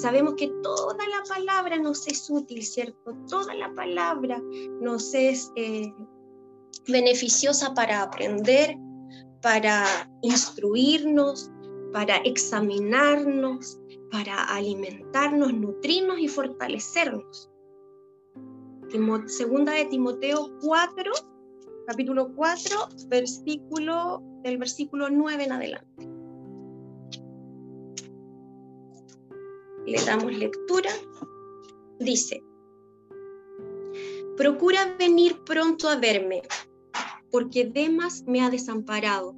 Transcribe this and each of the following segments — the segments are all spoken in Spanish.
Sabemos que toda la palabra nos es útil, ¿cierto? Toda la palabra nos es eh, beneficiosa para aprender, para instruirnos, para examinarnos, para alimentarnos, nutrirnos y fortalecernos. segunda de Timoteo 4, capítulo 4, versículo, del versículo 9 en adelante. Le damos lectura. Dice, procura venir pronto a verme, porque Demas me ha desamparado,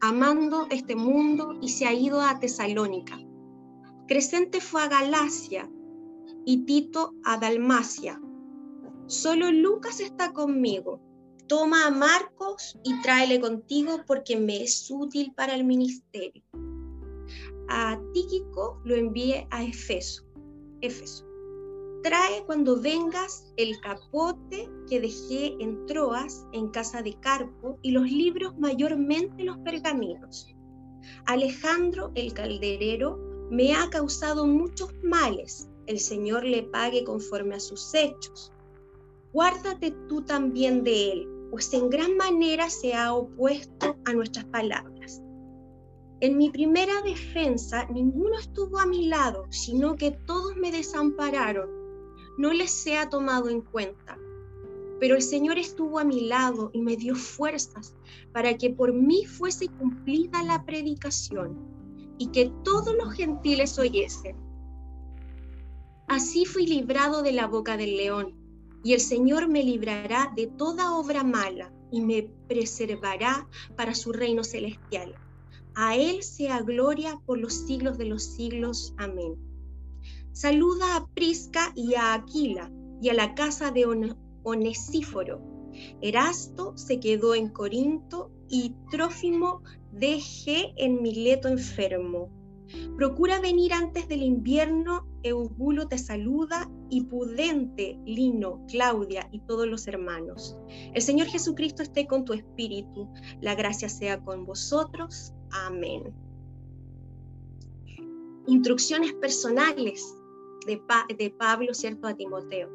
amando este mundo y se ha ido a Tesalónica. Crescente fue a Galacia y Tito a Dalmacia. Solo Lucas está conmigo. Toma a Marcos y tráele contigo porque me es útil para el ministerio. A Tíquico lo envié a Efeso. Efeso. Trae cuando vengas el capote que dejé en Troas, en casa de Carpo, y los libros, mayormente los pergaminos. Alejandro el calderero me ha causado muchos males. El Señor le pague conforme a sus hechos. Guárdate tú también de él, pues en gran manera se ha opuesto a nuestras palabras. En mi primera defensa, ninguno estuvo a mi lado, sino que todos me desampararon no les sea tomado en cuenta. Pero el Señor estuvo a mi lado y me dio fuerzas para que por mí fuese cumplida la predicación y que todos los gentiles oyesen. Así fui librado de la boca del león, y el Señor me librará de toda obra mala y me preservará para su reino celestial. A Él sea gloria por los siglos de los siglos. Amén. Saluda a Prisca y a Aquila y a la casa de Onesíforo. Erasto se quedó en Corinto y Trófimo dejé en Mileto enfermo. Procura venir antes del invierno, Eubulo te saluda y Pudente, Lino, Claudia y todos los hermanos. El Señor Jesucristo esté con tu espíritu, la gracia sea con vosotros. Amén. Instrucciones personales de, Pablo, ¿cierto?, a Timoteo.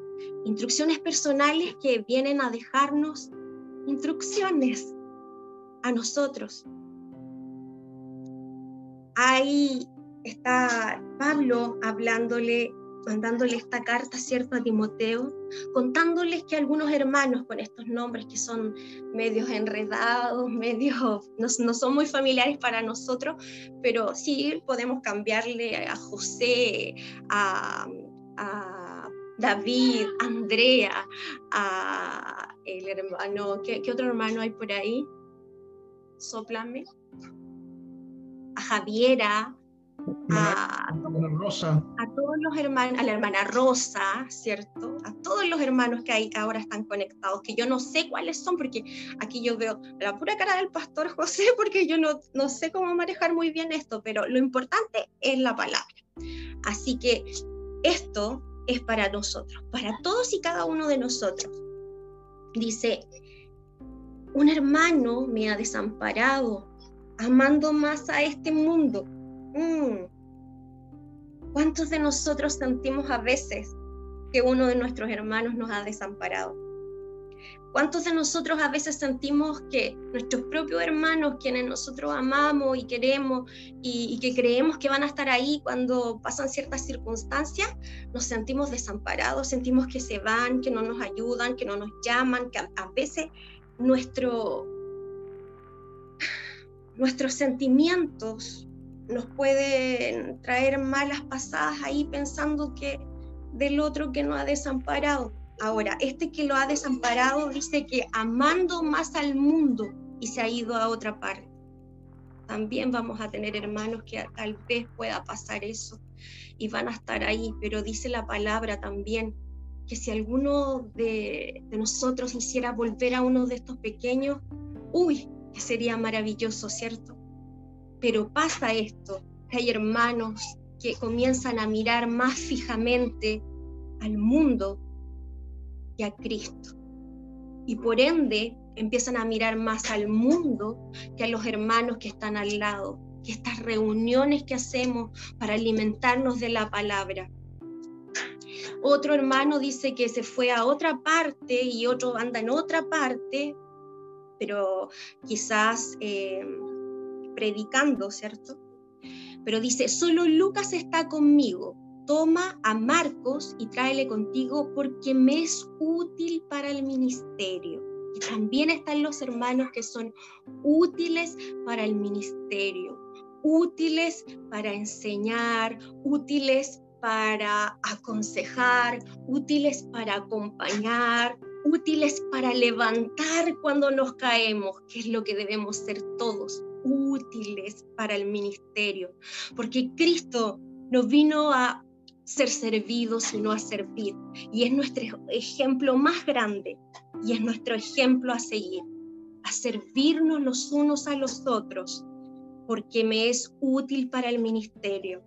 Instrucciones personales que vienen a dejarnos instrucciones a nosotros. Ahí está Pablo hablándole, mandándole esta carta, ¿cierto?, a Timoteo, contándoles que algunos hermanos con estos nombres que son medios enredados, medios, no, no son muy familiares para nosotros, pero sí podemos cambiarle a José, a, a David, Andrea, a el hermano, ¿qué, ¿qué, otro hermano hay por ahí? Soplame. A Javiera, a, Rosa. a todos los hermanos, a la hermana Rosa, ¿cierto? A todos los hermanos que hay ahora están conectados, que yo no sé cuáles son, porque aquí yo veo la pura cara del pastor José, porque yo no, no sé cómo manejar muy bien esto, pero lo importante es la palabra. Así que esto es para nosotros, para todos y cada uno de nosotros. Dice, un hermano me ha desamparado, amando más a este mundo Mm. ¿Cuántos de nosotros sentimos a veces que uno de nuestros hermanos nos ha desamparado? ¿Cuántos de nosotros a veces sentimos que nuestros propios hermanos, quienes nosotros amamos y queremos y, que creemos que van a estar ahí cuando pasan ciertas circunstancias, nos sentimos desamparados, sentimos que se van, que no nos ayudan, que no nos llaman, que a, a veces nuestro, nuestros sentimientos nos pueden traer malas pasadas ahí pensando que del otro que nos ha desamparado. Ahora, este que lo ha desamparado dice que amando más al mundo y se ha ido a otra parte. También vamos a tener hermanos que tal vez pueda pasar eso y van a estar ahí, pero dice la palabra también que si alguno de, de nosotros hiciera volver a uno de estos pequeños, uy, que sería maravilloso, ¿cierto? Pero pasa esto, que hay hermanos que comienzan a mirar más fijamente al mundo que a Cristo. Y por ende empiezan a mirar más al mundo que a los hermanos que están al lado, que estas reuniones que hacemos para alimentarnos de la palabra. Otro hermano dice que se fue a otra parte y otro anda en otra parte, pero quizás eh, predicando, ¿cierto? Pero dice, solo Lucas está conmigo. Toma a Marcos y tráele contigo porque me es útil para el ministerio. Y también están los hermanos que son útiles para el ministerio, útiles para enseñar, útiles para aconsejar, útiles para acompañar, útiles para levantar cuando nos caemos, que es lo que debemos ser todos, útiles para el ministerio, porque Cristo nos vino a ser servidos, sino a servir, y es nuestro ejemplo más grande, y es nuestro ejemplo a seguir, a servirnos los unos a los otros, porque me es útil para el ministerio.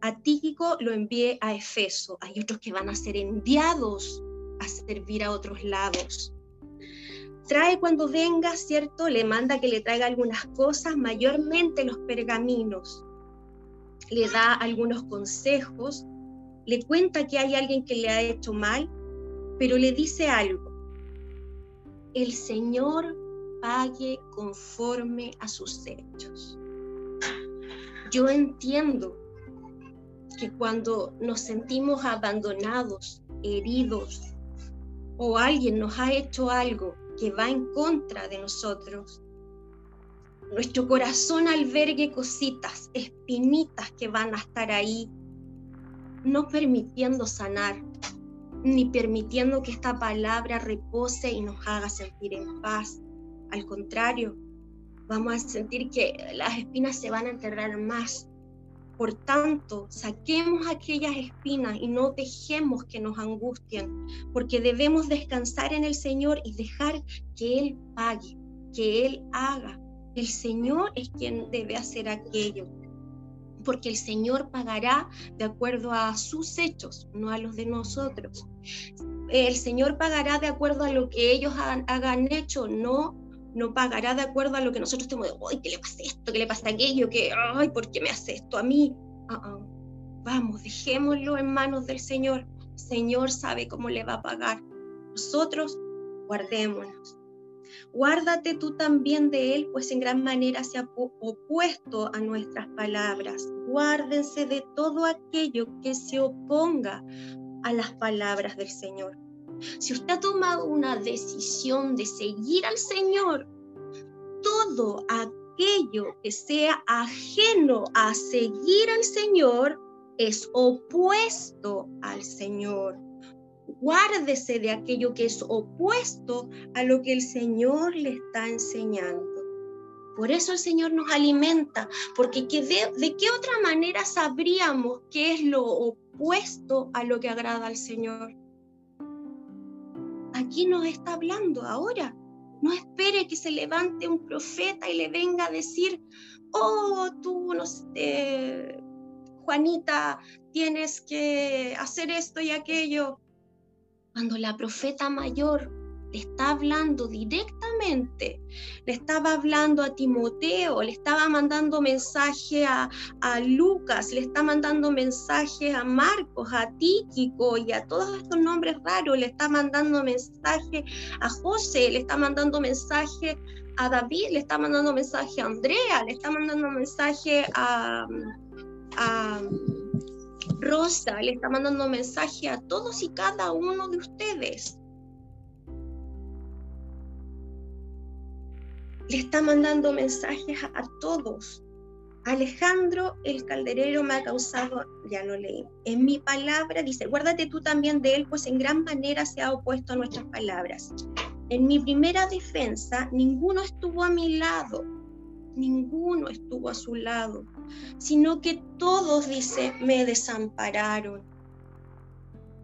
A Tíquico lo envié a Efeso, hay otros que van a ser enviados a servir a otros lados trae cuando venga, ¿cierto? Le manda que le traiga algunas cosas, mayormente los pergaminos. Le da algunos consejos, le cuenta que hay alguien que le ha hecho mal, pero le dice algo. El Señor pague conforme a sus hechos. Yo entiendo que cuando nos sentimos abandonados, heridos, o alguien nos ha hecho algo que va en contra de nosotros. Nuestro corazón albergue cositas, espinitas que van a estar ahí, no permitiendo sanar, ni permitiendo que esta palabra repose y nos haga sentir en paz. Al contrario, vamos a sentir que las espinas se van a enterrar más por tanto, saquemos aquellas espinas y no dejemos que nos angustien, porque debemos descansar en el Señor y dejar que Él pague, que Él haga. El Señor es quien debe hacer aquello, porque el Señor pagará de acuerdo a sus hechos, no a los de nosotros. El Señor pagará de acuerdo a lo que ellos hagan hecho, no no pagará de acuerdo a lo que nosotros tenemos de, ay, ¿qué le pasa esto? ¿Qué le pasa aquello? que ay, ¿por qué me hace esto a mí? Ah, ah. Vamos, dejémoslo en manos del Señor. El Señor sabe cómo le va a pagar. Nosotros guardémonos. Guárdate tú también de él, pues en gran manera se ha opuesto a nuestras palabras. Guárdense de todo aquello que se oponga a las palabras del Señor. Si usted ha tomado una decisión de seguir al Señor, todo aquello que sea ajeno a seguir al Señor es opuesto al Señor. Guárdese de aquello que es opuesto a lo que el Señor le está enseñando. Por eso el Señor nos alimenta, porque de, qué otra manera sabríamos qué es lo opuesto a lo que agrada al Señor? Aquí nos está hablando ahora. No espere que se levante un profeta y le venga a decir, oh, tú, no Juanita, tienes que hacer esto y aquello. Cuando la profeta mayor le está hablando directamente, le estaba hablando a Timoteo, le estaba mandando mensaje a, Lucas, le está mandando mensaje a Marcos, a Tíquico y a todos estos nombres raros, le está mandando mensaje a José, le está mandando mensaje a David, le está mandando mensaje a Andrea, le está mandando mensaje a, a Rosa, le está mandando mensaje a todos y cada uno de ustedes. Le está mandando mensajes a, todos. Alejandro el calderero me ha causado, ya lo leí, en mi palabra dice, guárdate tú también de él, pues en gran manera se ha opuesto a nuestras palabras. En mi primera defensa, ninguno estuvo a mi lado, ninguno estuvo a su lado, sino que todos, dice, me desampararon.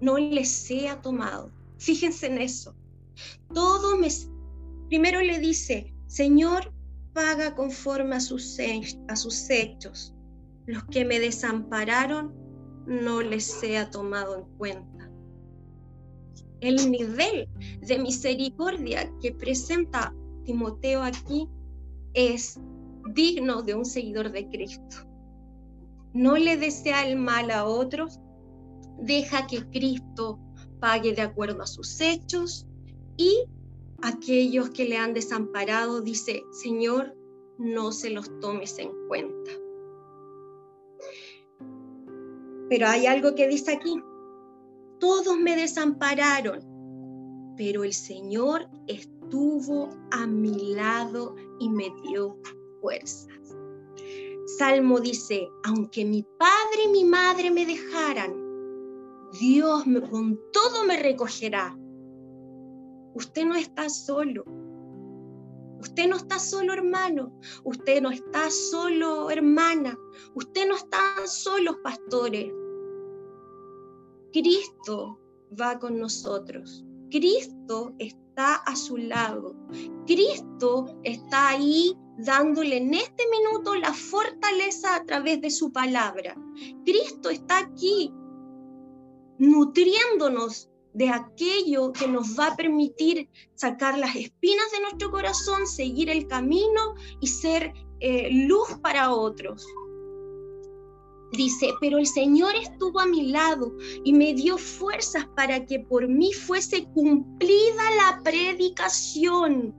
No les sea tomado. Fíjense en eso. Todos me... Primero le dice, Señor, paga conforme a sus, hechos. Los que me desampararon, no les sea tomado en cuenta. El nivel de misericordia que presenta Timoteo aquí es digno de un seguidor de Cristo. No le desea el mal a otros, deja que Cristo pague de acuerdo a sus hechos y aquellos que le han desamparado, dice, Señor, no se los tomes en cuenta. Pero hay algo que dice aquí, todos me desampararon, pero el Señor estuvo a mi lado y me dio fuerzas. Salmo dice, aunque mi padre y mi madre me dejaran, Dios con todo me recogerá. Usted no está solo. Usted no está solo, hermano. Usted no está solo, hermana. Usted no está solo, pastores. Cristo va con nosotros. Cristo está a su lado. Cristo está ahí dándole en este minuto la fortaleza a través de su palabra. Cristo está aquí nutriéndonos de aquello que nos va a permitir sacar las espinas de nuestro corazón, seguir el camino y ser eh, luz para otros. Dice, pero el Señor estuvo a mi lado y me dio fuerzas para que por mí fuese cumplida la predicación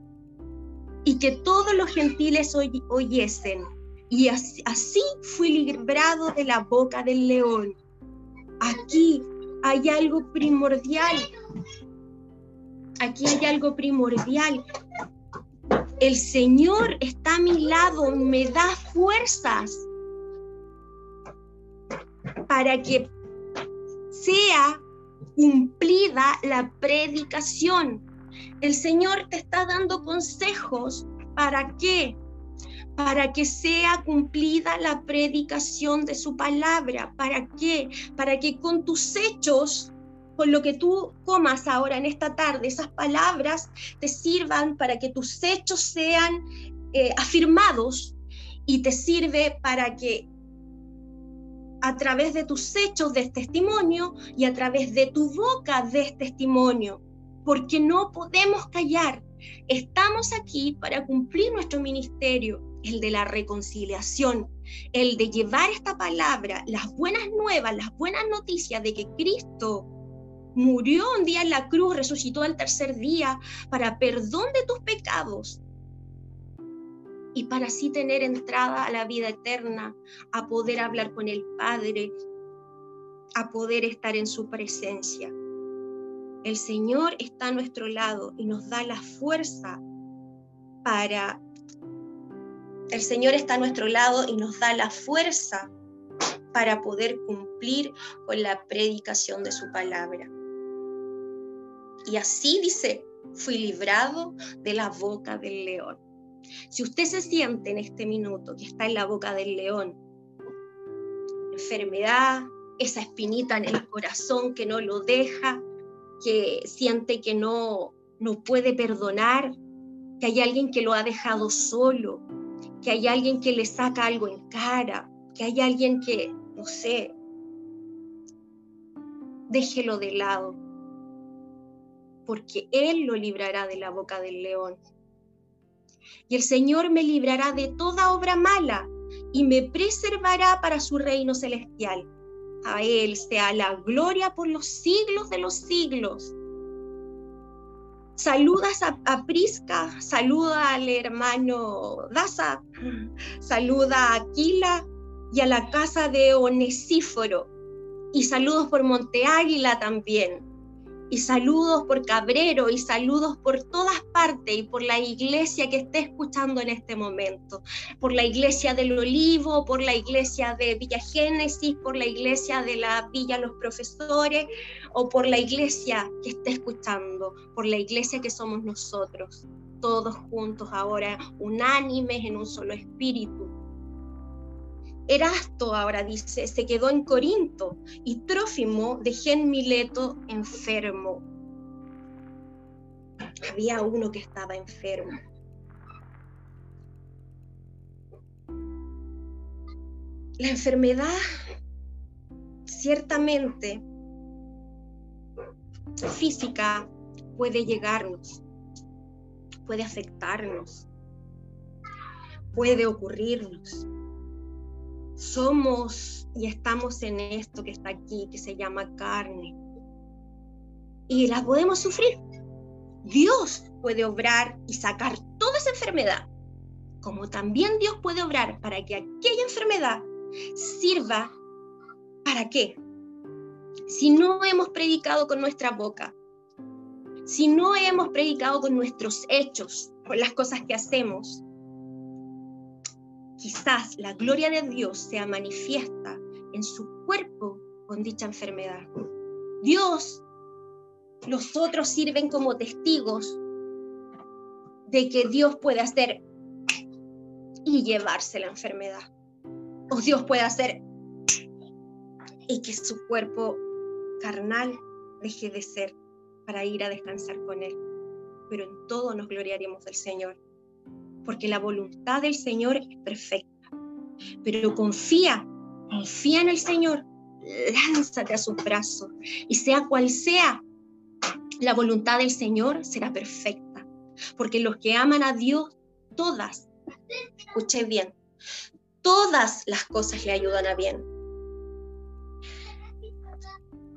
y que todos los gentiles oyesen. Y así, así fui librado de la boca del león. Aquí hay algo primordial. Aquí hay algo primordial. El Señor está a mi lado, me da fuerzas para que sea cumplida la predicación. El Señor te está dando consejos para qué? Para que sea cumplida la predicación de su palabra. ¿Para qué? Para que con tus hechos, con lo que tú comas ahora en esta tarde, esas palabras te sirvan para que tus hechos sean eh, afirmados y te sirve para que a través de tus hechos des testimonio y a través de tu boca des testimonio, porque no podemos callar. Estamos aquí para cumplir nuestro ministerio el de la reconciliación, el de llevar esta palabra, las buenas nuevas, las buenas noticias de que Cristo murió un día en la cruz, resucitó al tercer día para perdón de tus pecados y para así tener entrada a la vida eterna, a poder hablar con el Padre, a poder estar en su presencia. El Señor está a nuestro lado y nos da la fuerza para el Señor está a nuestro lado y nos da la fuerza para poder cumplir con la predicación de su palabra. Y así dice, fui librado de la boca del león. Si usted se siente en este minuto que está en la boca del león, enfermedad, esa espinita en el corazón que no lo deja, que siente que no, no puede perdonar, que hay alguien que lo ha dejado solo, que hay alguien que le saca algo en cara, que hay alguien que, no sé, déjelo de lado, porque Él lo librará de la boca del león. Y el Señor me librará de toda obra mala y me preservará para su reino celestial. A Él sea la gloria por los siglos de los siglos. Saludas a, Prisca, saluda al hermano Daza, saluda a Aquila y a la casa de Onesíforo. Y saludos por Monte Águila también y saludos por Cabrero y saludos por todas partes y por la iglesia que esté escuchando en este momento, por la iglesia del Olivo, por la iglesia de Villa Génesis, por la iglesia de la Villa Los Profesores o por la iglesia que esté escuchando, por la iglesia que somos nosotros, todos juntos ahora, unánimes en un solo espíritu Erasto ahora dice, se quedó en Corinto y Trófimo dejé en Mileto enfermo. Había uno que estaba enfermo. La enfermedad ciertamente física puede llegarnos, puede afectarnos, puede ocurrirnos. Somos y estamos en esto que está aquí, que se llama carne. Y la podemos sufrir. Dios puede obrar y sacar toda esa enfermedad, como también Dios puede obrar para que aquella enfermedad sirva para qué. Si no hemos predicado con nuestra boca, si no hemos predicado con nuestros hechos, con las cosas que hacemos, quizás la gloria de Dios sea manifiesta en su cuerpo con dicha enfermedad. Dios, los otros sirven como testigos de que Dios puede hacer y llevarse la enfermedad. O Dios puede hacer y que su cuerpo carnal deje de ser para ir a descansar con Él. Pero en todo nos gloriaremos del Señor, porque la voluntad del Señor es perfecta. Pero confía, confía en el Señor, lánzate a sus brazos y sea cual sea la voluntad del Señor será perfecta, porque los que aman a Dios, todas, escuché bien, todas las cosas le ayudan a bien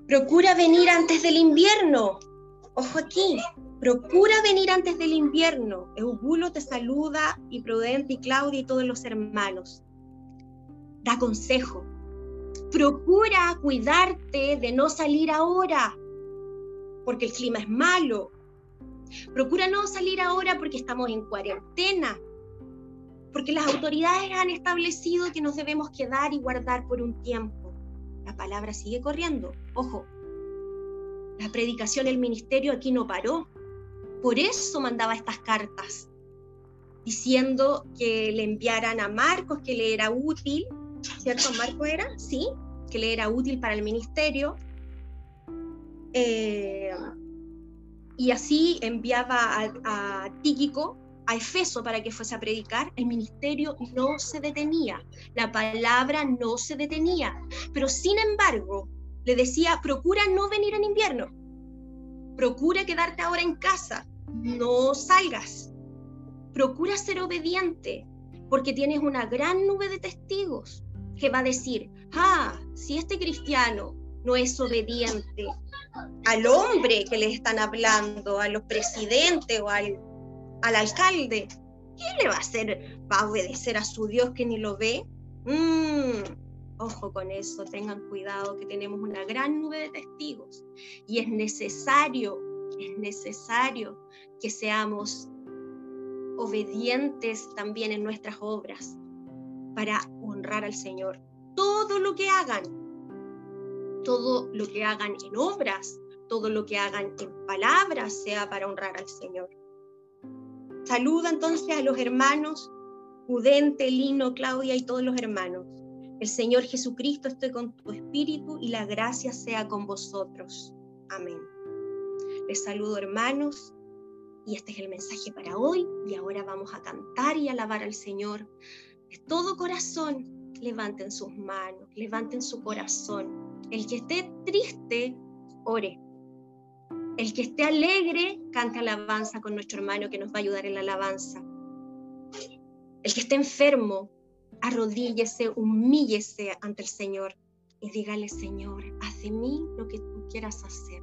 Procura venir antes del invierno. Ojo aquí, procura venir antes del invierno. Eubulo te saluda y Prudente y Claudia y todos los hermanos. Da consejo. Procura cuidarte de no salir ahora, porque el clima es malo. Procura no salir ahora porque estamos en cuarentena, porque las autoridades han establecido que nos debemos quedar y guardar por un tiempo la palabra sigue corriendo. Ojo, la predicación, el ministerio aquí no paró. Por eso mandaba estas cartas, diciendo que le enviaran a Marcos, que le era útil, ¿cierto? Marcos era, sí, que le era útil para el ministerio. Eh, y así enviaba a, a Tíquico a Efeso para que fuese a predicar, el ministerio no se detenía, la palabra no se detenía, pero sin embargo le decía, procura no venir en invierno, procura quedarte ahora en casa, no salgas, procura ser obediente, porque tienes una gran nube de testigos que va a decir, ah, si este cristiano no es obediente al hombre que le están hablando, a los presidentes o al al alcalde, ¿qué le va a hacer? ¿Va a obedecer a su Dios que ni lo ve? Mm, ojo con eso, tengan cuidado que tenemos una gran nube de testigos y es necesario, es necesario que seamos obedientes también en nuestras obras para honrar al Señor. Todo lo que hagan, todo lo que hagan en obras, todo lo que hagan en palabras sea para honrar al Señor. Saluda entonces a los hermanos, Judente, Lino, Claudia y todos los hermanos. El Señor Jesucristo esté con tu espíritu y la gracia sea con vosotros. Amén. Saludo hermanos y este es el mensaje para hoy y ahora vamos a cantar y alabar al Señor de todo corazón. Levanten sus manos, levanten su corazón. El que esté triste, ore. El que esté alegre, canta alabanza con nuestro hermano que nos va a ayudar en la alabanza. El que esté enfermo, arrodíllese, humíllese ante el Señor y dígale, Señor, haz de mí lo que tú quieras hacer.